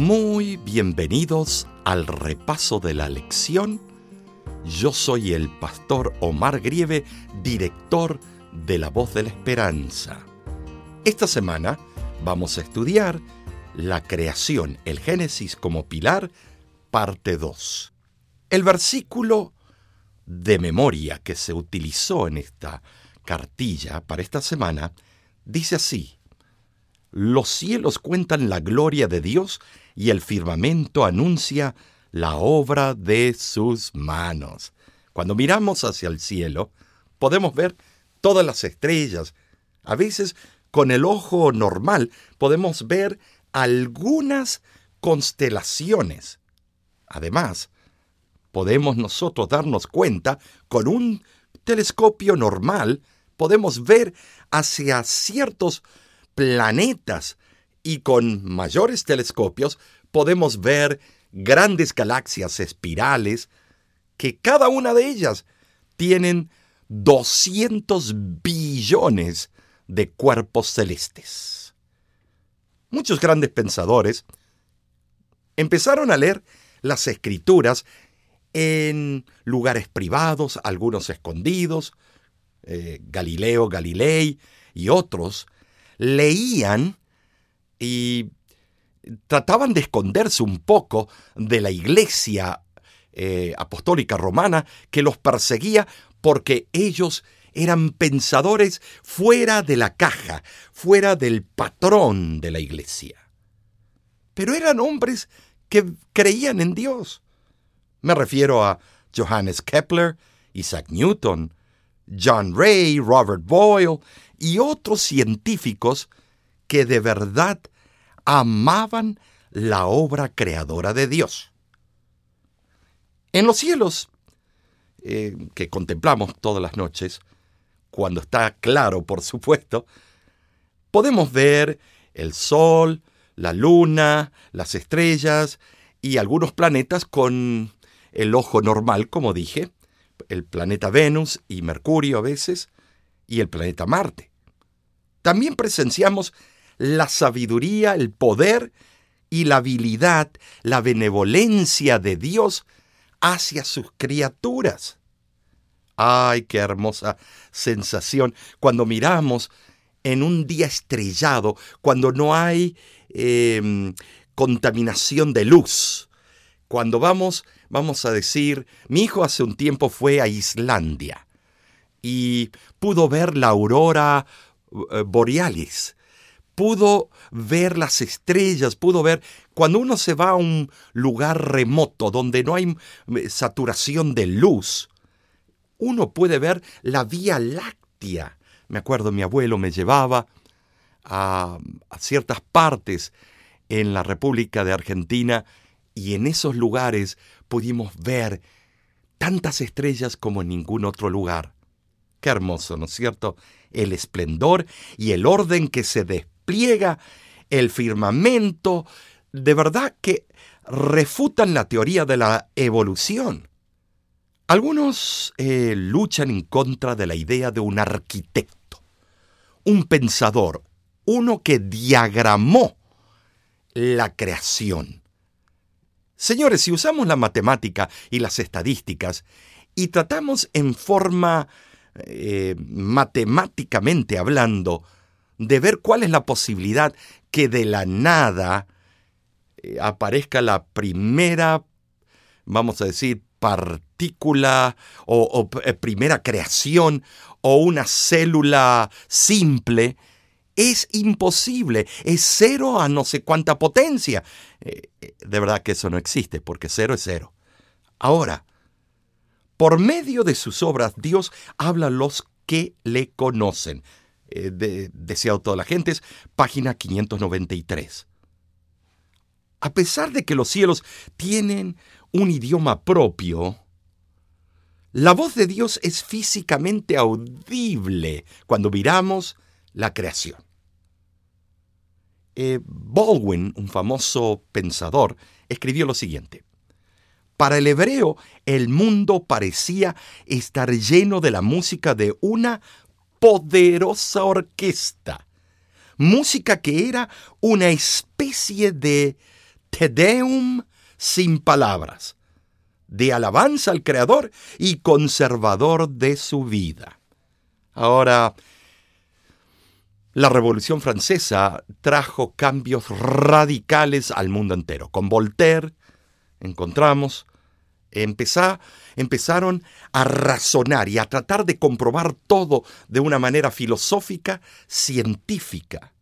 Muy bienvenidos al repaso de la lección. Yo soy el pastor Omar Grieve, director de La Voz de la Esperanza. Esta semana vamos a estudiar la creación, el Génesis como pilar, parte 2. El versículo de memoria que se utilizó en esta cartilla para esta semana dice así, los cielos cuentan la gloria de Dios y el firmamento anuncia la obra de sus manos. Cuando miramos hacia el cielo, podemos ver todas las estrellas. A veces, con el ojo normal, podemos ver algunas constelaciones. Además, podemos nosotros darnos cuenta, con un telescopio normal, podemos ver hacia ciertos planetas y con mayores telescopios podemos ver grandes galaxias espirales que cada una de ellas tienen 200 billones de cuerpos celestes. Muchos grandes pensadores empezaron a leer las escrituras en lugares privados, algunos escondidos, eh, Galileo Galilei y otros, leían y trataban de esconderse un poco de la iglesia eh, apostólica romana que los perseguía porque ellos eran pensadores fuera de la caja, fuera del patrón de la iglesia. Pero eran hombres que creían en Dios. Me refiero a Johannes Kepler, Isaac Newton, John Ray, Robert Boyle y otros científicos que de verdad amaban la obra creadora de Dios. En los cielos, eh, que contemplamos todas las noches, cuando está claro, por supuesto, podemos ver el Sol, la Luna, las estrellas y algunos planetas con el ojo normal, como dije, el planeta Venus y Mercurio a veces, y el planeta Marte. También presenciamos la sabiduría, el poder y la habilidad, la benevolencia de Dios hacia sus criaturas. ¡Ay, qué hermosa sensación cuando miramos en un día estrellado, cuando no hay em, contaminación de luz, cuando vamos, vamos a decir, mi hijo hace un tiempo fue a Islandia y pudo ver la aurora eh, borealis, pudo ver las estrellas, pudo ver cuando uno se va a un lugar remoto donde no hay eh, saturación de luz, uno puede ver la Vía Láctea. Me acuerdo, mi abuelo me llevaba a, ciertas partes en la República de Argentina y en esos lugares pudimos ver tantas estrellas como en ningún otro lugar. Qué hermoso, ¿no es cierto? El esplendor y el orden que se el firmamento, de verdad que refutan la teoría de la evolución. Algunos eh, luchan en contra de la idea de un arquitecto, un pensador, uno que diagramó la creación. Señores, si usamos la matemática y las estadísticas y tratamos en forma eh, matemáticamente hablando de ver cuál es la posibilidad que de la nada eh, aparezca la primera, vamos a decir, partícula o, eh, primera creación o una célula simple, es imposible, es cero a no sé cuánta potencia. de verdad que eso no existe, porque cero es cero. Ahora, por medio de sus obras, Dios habla a los que le conocen. Eh, de, deseado toda la gente, página 593. A pesar de que los cielos tienen un idioma propio, la voz de Dios es físicamente audible cuando miramos la creación. Eh, Baldwin, un famoso pensador, escribió lo siguiente. Para el hebreo, el mundo parecía estar lleno de la música de una poderosa orquesta. Música que era una especie de Te Deum sin palabras, de alabanza al Creador y conservador de su vida. Ahora, la Revolución Francesa trajo cambios radicales al mundo entero. Con Voltaire encontramos, empezaron a razonar y a tratar de comprobar todo de una manera filosófica, científica.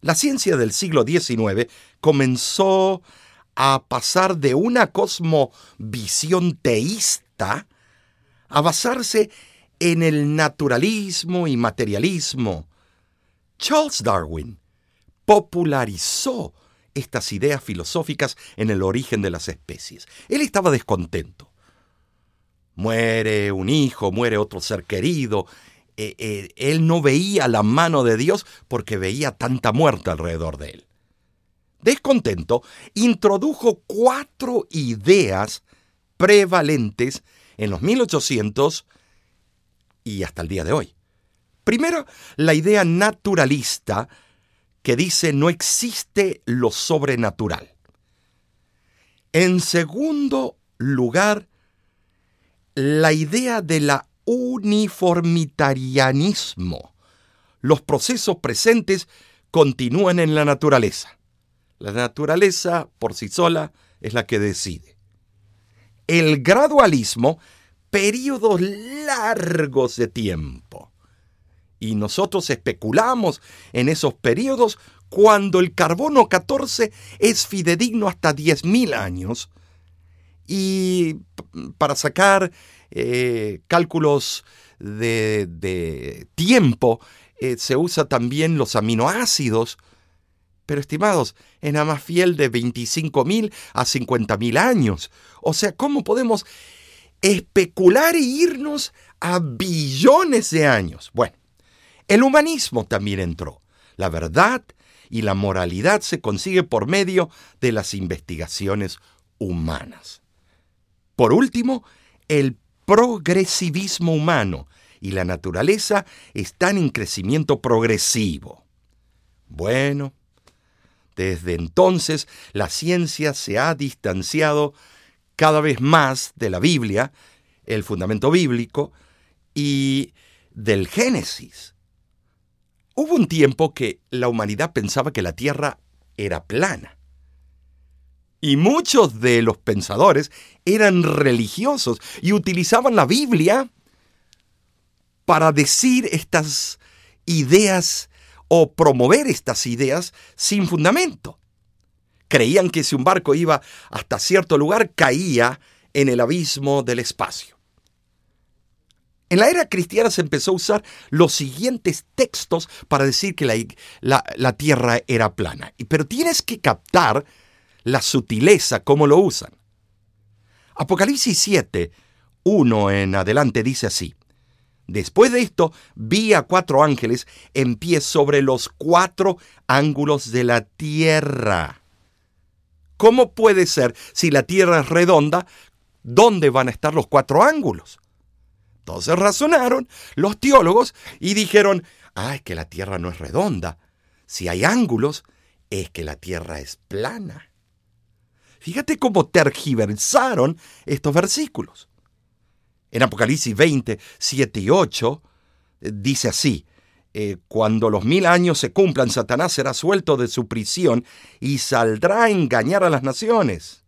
La ciencia del siglo XIX comenzó a pasar de una cosmovisión teísta a basarse en el naturalismo y materialismo, Charles Darwin popularizó estas ideas filosóficas en el origen de las especies. Él estaba descontento. Muere un hijo, muere otro ser querido. Eh, eh, él no veía la mano de Dios porque veía tanta muerte alrededor de él. Descontento, introdujo cuatro ideas prevalentes en los 1800 y hasta el día de hoy. Primero, la idea naturalista que dice no existe lo sobrenatural. En segundo lugar, la idea de la uniformitarianismo. Los procesos presentes continúan en la naturaleza. La naturaleza por sí sola es la que decide. El gradualismo, periodos largos de tiempo y nosotros especulamos en esos periodos cuando el carbono 14 es fidedigno hasta 10.000 años. Y para sacar eh, cálculos de, tiempo, eh, se usa también los aminoácidos. Pero estimados, es nada más fiel de 25.000 a 50.000 años. O sea, ¿cómo podemos especular e irnos a billones de años? Bueno, el humanismo también entró. La verdad y la moralidad se consigue por medio de las investigaciones humanas. Por último, el progresivismo humano y la naturaleza están en crecimiento progresivo. Bueno, desde entonces la ciencia se ha distanciado cada vez más de la Biblia, el fundamento bíblico, y del Génesis. Hubo un tiempo que la humanidad pensaba que la Tierra era plana. Y muchos de los pensadores eran religiosos y utilizaban la Biblia para decir estas ideas o promover estas ideas sin fundamento. Creían que si un barco iba hasta cierto lugar caía en el abismo del espacio. En la era cristiana se empezó a usar los siguientes textos para decir que la, tierra era plana. Pero tienes que captar la sutileza, cómo lo usan. Apocalipsis 7, 1 en adelante dice así. Después de esto, vi a cuatro ángeles en pie sobre los cuatro ángulos de la tierra. ¿Cómo puede ser si la tierra es redonda? ¿Dónde van a estar los cuatro ángulos? Entonces razonaron los teólogos y dijeron, ah, es que la Tierra no es redonda. Si hay ángulos, es que la Tierra es plana. Fíjate cómo tergiversaron estos versículos. En Apocalipsis 20, 7 y 8 eh, dice así, eh, cuando los mil años se cumplan, Satanás será suelto de su prisión y saldrá a engañar a las naciones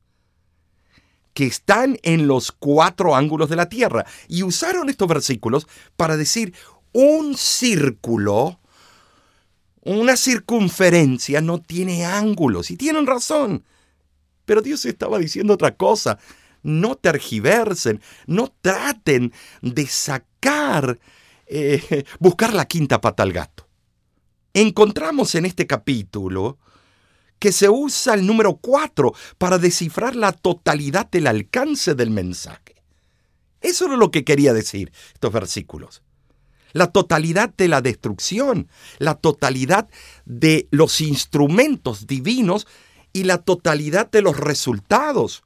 que están en los cuatro ángulos de la tierra. Y usaron estos versículos para decir un círculo, una circunferencia no tiene ángulos. Y tienen razón. Pero Dios estaba diciendo otra cosa. No tergiversen, no traten de sacar, eh, buscar la quinta pata al gato. Encontramos en este capítulo que se usa el número 4 para descifrar la totalidad del alcance del mensaje. Eso era lo que quería decir estos versículos. La totalidad de la destrucción, la totalidad de los instrumentos divinos y la totalidad de los resultados.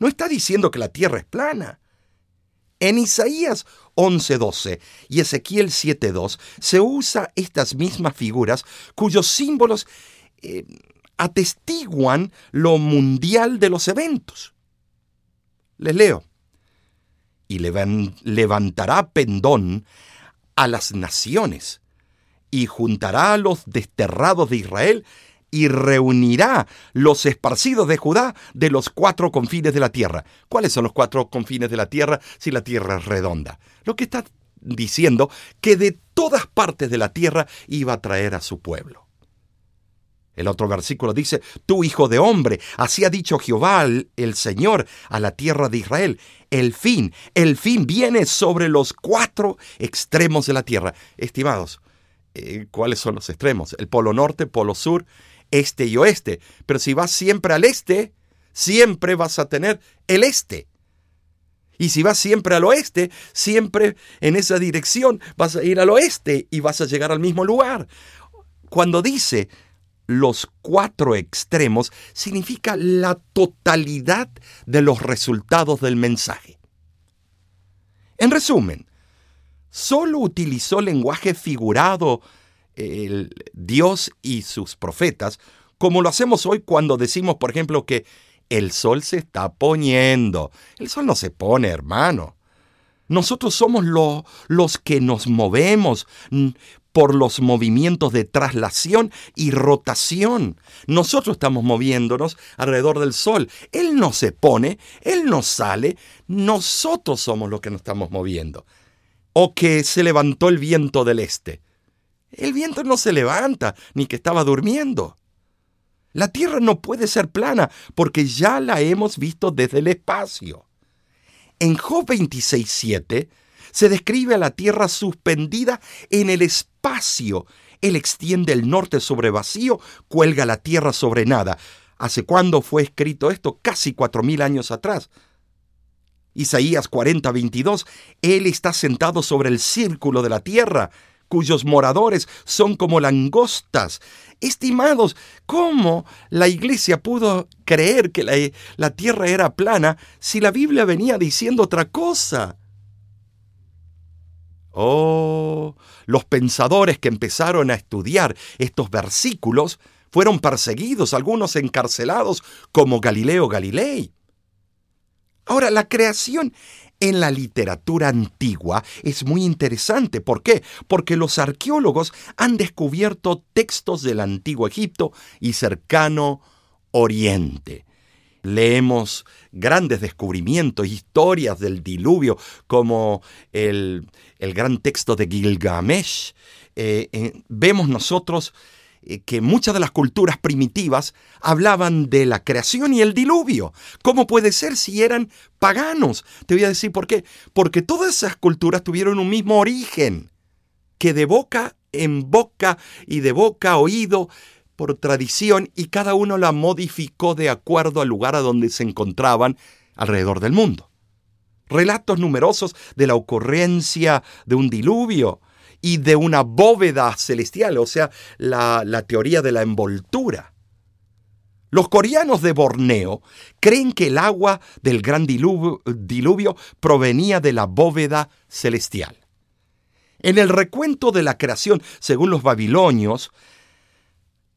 No está diciendo que la tierra es plana. En Isaías 11:12 y Ezequiel 7:2 se usa estas mismas figuras cuyos símbolos eh, atestiguan lo mundial de los eventos. Les leo. Y levantará pendón a las naciones, y juntará a los desterrados de Israel, y reunirá los esparcidos de Judá de los cuatro confines de la tierra. ¿Cuáles son los cuatro confines de la tierra si la tierra es redonda? Lo que está diciendo que de todas partes de la tierra iba a traer a su pueblo. El otro versículo dice, Tú hijo de hombre, así ha dicho Jehová el Señor a la tierra de Israel. El fin, el fin viene sobre los cuatro extremos de la tierra. Estimados, eh, ¿cuáles son los extremos? El polo norte, polo sur, este y oeste. Pero si vas siempre al este, siempre vas a tener el este. Y si vas siempre al oeste, siempre en esa dirección vas a ir al oeste y vas a llegar al mismo lugar. Cuando dice los cuatro extremos, significa la totalidad de los resultados del mensaje. En resumen, solo utilizó lenguaje figurado el Dios y sus profetas, como lo hacemos hoy cuando decimos, por ejemplo, que el sol se está poniendo. El sol no se pone, hermano. Nosotros somos los que nos movemos por los movimientos de traslación y rotación. Nosotros estamos moviéndonos alrededor del Sol. Él no se pone, Él no sale, nosotros somos los que nos estamos moviendo. O que se levantó el viento del este. El viento no se levanta, ni que estaba durmiendo. La Tierra no puede ser plana porque ya la hemos visto desde el espacio. En Job 26.7 se describe a la Tierra suspendida en el espacio. Él extiende el norte sobre vacío, cuelga la Tierra sobre nada. ¿Hace cuándo fue escrito esto? Casi cuatro mil años atrás. Isaías 40:22, Él está sentado sobre el círculo de la tierra cuyos moradores son como langostas. Estimados, ¿cómo la iglesia pudo creer que la, la, tierra era plana si la Biblia venía diciendo otra cosa? Oh, los pensadores que empezaron a estudiar estos versículos fueron perseguidos, algunos encarcelados, como Galileo Galilei. Ahora, la creación en la literatura antigua es muy interesante. ¿Por qué? Porque los arqueólogos han descubierto textos del antiguo Egipto y cercano Oriente. Leemos grandes descubrimientos, historias del diluvio, como el, gran texto de Gilgamesh. Eh, vemos nosotros eh, que muchas de las culturas primitivas hablaban de la creación y el diluvio. ¿Cómo puede ser si eran paganos? Te voy a decir por qué. Porque todas esas culturas tuvieron un mismo origen, que de boca en boca y de boca a oído por tradición y cada uno la modificó de acuerdo al lugar a donde se encontraban alrededor del mundo. Relatos numerosos de la ocurrencia de un diluvio, y de una bóveda celestial, o sea, la, teoría de la envoltura. Los coreanos de Borneo creen que el agua del gran diluvio, diluvio, provenía de la bóveda celestial. En el recuento de la creación, según los babilonios,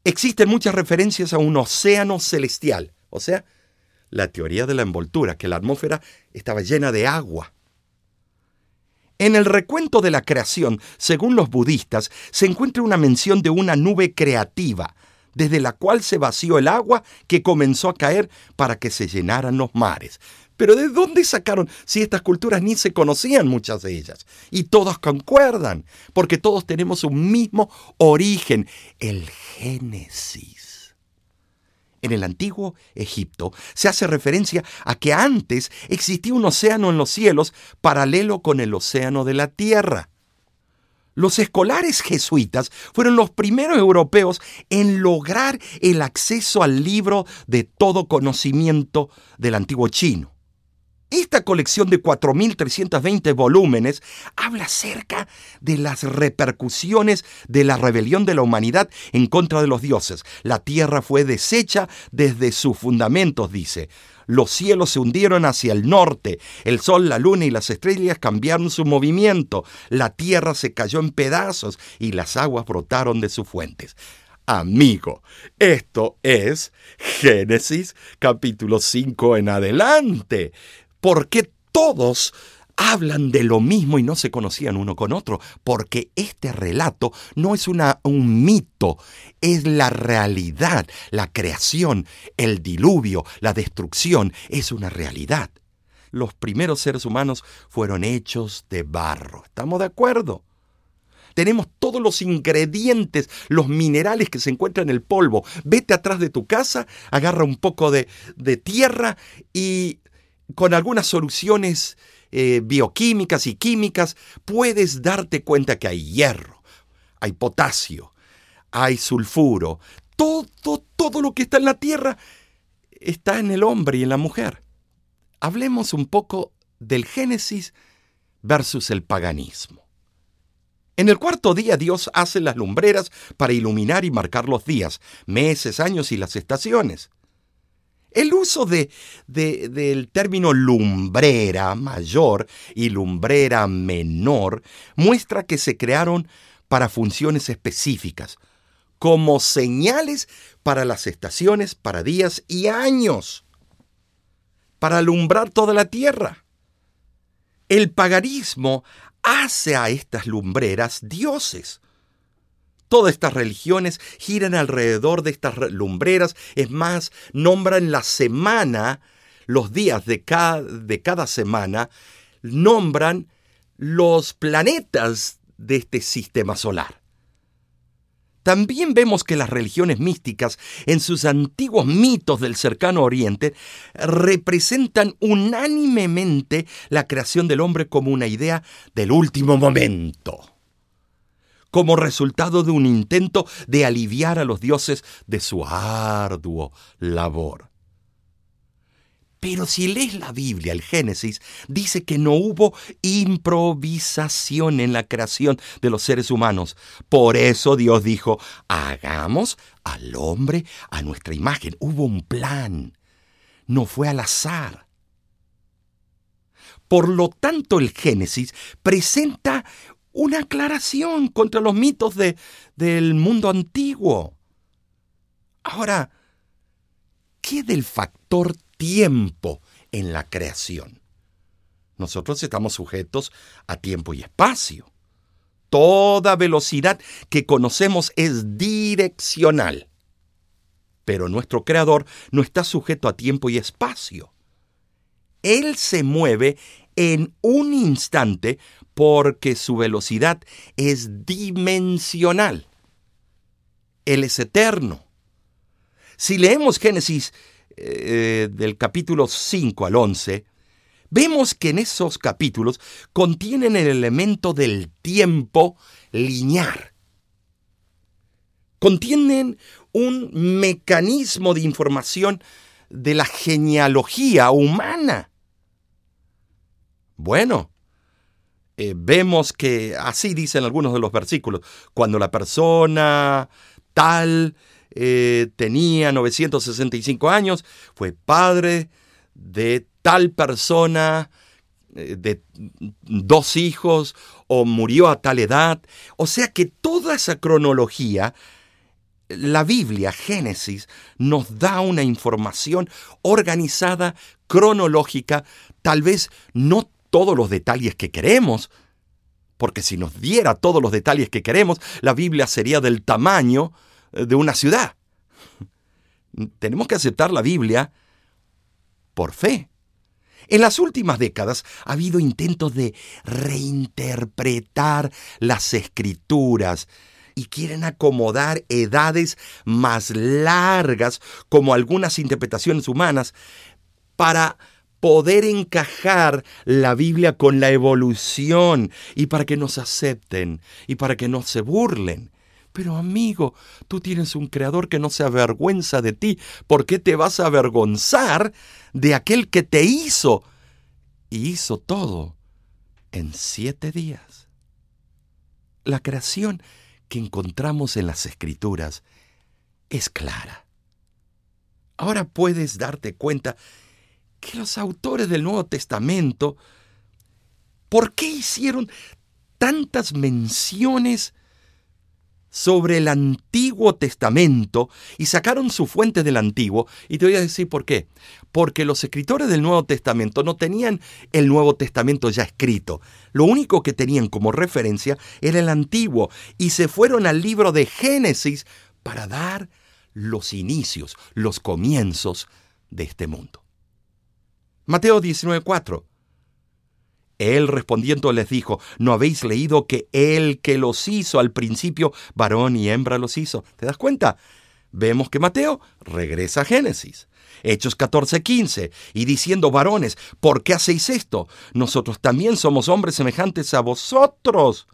existen muchas referencias a un océano celestial, o sea, la teoría de la envoltura, que la atmósfera estaba llena de agua. En el recuento de la creación, según los budistas, se encuentra una mención de una nube creativa, desde la cual se vació el agua que comenzó a caer para que se llenaran los mares. Pero ¿de dónde sacaron si estas culturas ni se conocían muchas de ellas? Y todos concuerdan, porque todos tenemos un mismo origen, el Génesis en el antiguo Egipto se hace referencia a que antes existía un océano en los cielos paralelo con el océano de la tierra. Los escolares jesuitas fueron los primeros europeos en lograr el acceso al libro de todo conocimiento del antiguo chino. Esta colección de 4.320 volúmenes habla acerca de las repercusiones de la rebelión de la humanidad en contra de los dioses. La tierra fue deshecha desde sus fundamentos, dice. Los cielos se hundieron hacia el norte, el sol, la luna y las estrellas cambiaron su movimiento, la tierra se cayó en pedazos y las aguas brotaron de sus fuentes. amigo. Esto es Génesis capítulo 5 en adelante. Porque todos hablan de lo mismo y no se conocían uno con otro, porque este relato no es una, un mito, es la realidad, la creación, el diluvio, la destrucción, es una realidad. Los primeros seres humanos fueron hechos de barro. ¿Estamos de acuerdo? Tenemos todos los ingredientes, los minerales que se encuentran en el polvo. Vete atrás de tu casa, agarra un poco de, de tierra y con algunas soluciones eh, bioquímicas y químicas, puedes darte cuenta que hay hierro, hay potasio, hay sulfuro. Todo, todo lo que está en la tierra está en el hombre y en la mujer. Hablemos un poco del Génesis versus el paganismo. En el cuarto día Dios hace las lumbreras para iluminar y marcar los días, meses, años y las estaciones. El uso de, del término lumbrera mayor y lumbrera menor muestra que se crearon para funciones específicas, como señales para las estaciones, para días y años, para alumbrar toda la tierra. El paganismo hace a estas lumbreras dioses. Todas estas religiones giran alrededor de estas lumbreras, es más, nombran la semana, los días de cada, de cada semana, nombran los planetas de este sistema solar. También vemos que las religiones místicas, en sus antiguos mitos del cercano oriente, representan unánimemente la creación del hombre como una idea del último momento como resultado de un intento de aliviar a los dioses de su arduo labor. Pero si lees la Biblia, el Génesis, dice que no hubo improvisación en la creación de los seres humanos. Por eso Dios dijo, hagamos al hombre a nuestra imagen. Hubo un plan. No fue al azar. Por lo tanto, el Génesis presenta una aclaración contra los mitos de, del mundo antiguo. Ahora, ¿qué del factor tiempo en la creación? Nosotros estamos sujetos a tiempo y espacio. Toda velocidad que conocemos es direccional. Pero nuestro Creador no está sujeto a tiempo y espacio. Él se mueve en un instante porque su velocidad es dimensional. Él es eterno. Si leemos Génesis eh, del capítulo 5 al 11, vemos que en esos capítulos contienen el elemento del tiempo lineal. Contienen un mecanismo de información de la genealogía humana. Bueno, eh, vemos que así dicen algunos de los versículos, cuando la persona tal eh, tenía 965 años, fue padre de tal persona, eh, de dos hijos, o murió a tal edad. O sea que toda esa cronología, la Biblia, Génesis, nos da una información organizada, cronológica, tal vez no todos los detalles que queremos, porque si nos diera todos los detalles que queremos, la Biblia sería del tamaño eh, de una ciudad. Tenemos que aceptar la Biblia por fe. En las últimas décadas ha habido intentos de reinterpretar las escrituras y quieren acomodar edades más largas como algunas interpretaciones humanas para poder encajar la Biblia con la evolución y para que nos acepten y para que no se burlen. Pero amigo, tú tienes un creador que no se avergüenza de ti. ¿Por qué te vas a avergonzar de aquel que te hizo? Y hizo todo en siete días. La creación que encontramos en las escrituras es clara. Ahora puedes darte cuenta que los autores del Nuevo Testamento, ¿por qué hicieron tantas menciones sobre el Antiguo Testamento y sacaron su fuente del Antiguo. Y te voy a decir por qué. Porque los escritores del Nuevo Testamento no tenían el Nuevo Testamento ya escrito. Lo único que tenían como referencia era el Antiguo. Y se fueron al libro de Génesis para dar los inicios, los comienzos de este mundo. Mateo 19:4 él respondiendo les dijo, ¿no habéis leído que Él que los hizo al principio, varón y hembra los hizo? ¿Te das cuenta? Vemos que Mateo regresa a Génesis. Hechos 14:15, y diciendo, varones, ¿por qué hacéis esto? Nosotros también somos hombres semejantes a vosotros.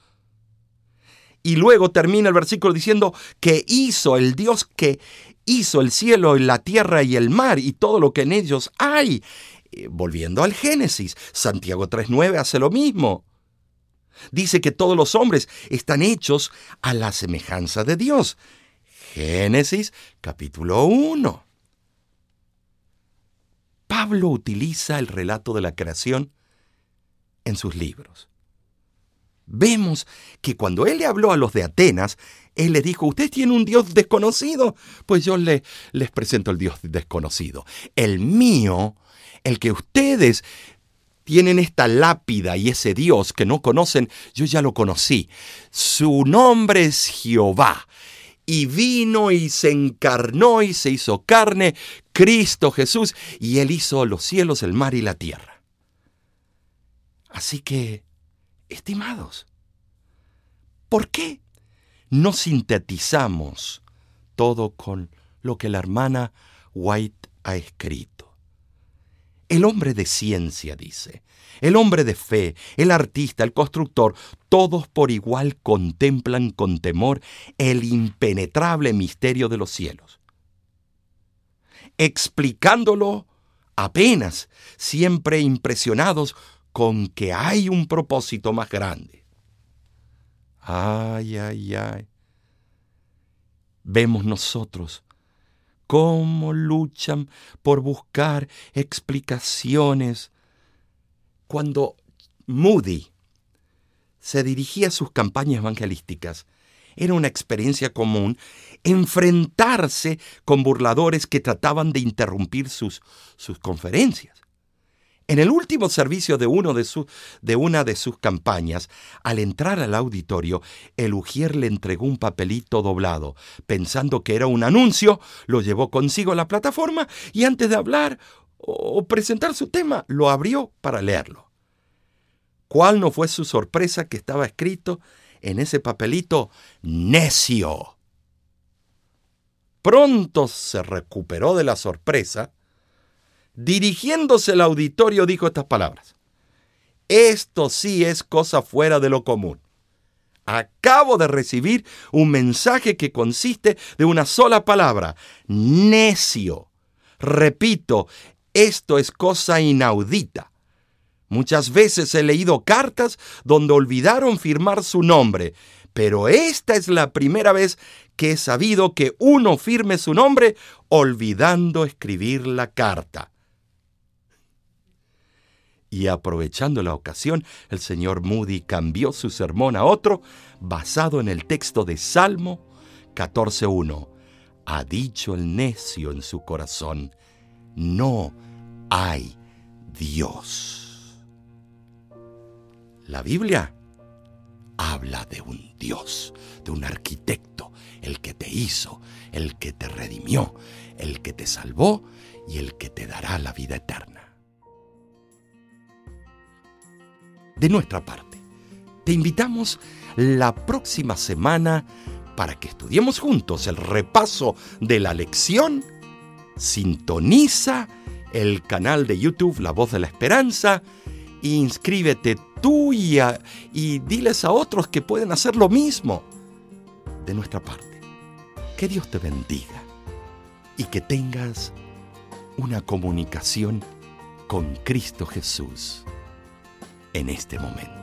Y luego termina el versículo diciendo que hizo el Dios que hizo el cielo y la tierra y el mar y todo lo que en ellos hay. Eh, volviendo al Génesis, Santiago 3.9 hace lo mismo. Dice que todos los hombres están hechos a la semejanza de Dios. Génesis capítulo 1. Pablo utiliza el relato de la creación en sus libros. Vemos que cuando él le habló a los de Atenas, él les dijo, ¿usted tiene un Dios desconocido? Pues yo le, les presento el Dios desconocido. El mío el que ustedes tienen esta lápida y ese Dios que no conocen, yo ya lo conocí. Su nombre es Jehová. Y vino y se encarnó y se hizo carne, Cristo Jesús, y Él hizo los cielos, el mar y la tierra. Así que, estimados, ¿por qué no sintetizamos todo con lo que la hermana White ha escrito? El hombre de ciencia, dice, el hombre de fe, el artista, el constructor, todos por igual contemplan con temor el impenetrable misterio de los cielos. Explicándolo apenas, siempre impresionados con que hay un propósito más grande. Ay, ay, ay. Vemos nosotros cómo luchan por buscar explicaciones. Cuando Moody se dirigía a sus campañas evangelísticas, era una experiencia común enfrentarse con burladores que trataban de interrumpir sus, sus conferencias. En el último servicio de, una de sus campañas, al entrar al auditorio, el ujier le entregó un papelito doblado. Pensando que era un anuncio, lo llevó consigo a la plataforma y antes de hablar o presentar su tema, lo abrió para leerlo. ¿Cuál no fue su sorpresa que estaba escrito en ese papelito? Necio. Pronto se recuperó de la sorpresa dirigiéndose al auditorio, dijo estas palabras. Esto sí es cosa fuera de lo común. Acabo de recibir un mensaje que consiste de una sola palabra, necio. Repito, esto es cosa inaudita. Muchas veces he leído cartas donde olvidaron firmar su nombre, pero esta es la primera vez que he sabido que uno firme su nombre olvidando escribir la carta. Y aprovechando la ocasión, el señor Moody cambió su sermón a otro basado en el texto de Salmo 14.1. Ha dicho el necio en su corazón, no hay Dios. La Biblia habla de un Dios, de un arquitecto, el que te hizo, el que te redimió, el que te salvó y el que te dará la vida eterna. De nuestra parte. Te invitamos la próxima semana para que estudiemos juntos el repaso de la lección. Sintoniza el canal de YouTube La Voz de la Esperanza. Inscríbete tú y, y diles a otros que pueden hacer lo mismo de nuestra parte. Que Dios te bendiga y que tengas una comunicación con Cristo Jesús en este momento.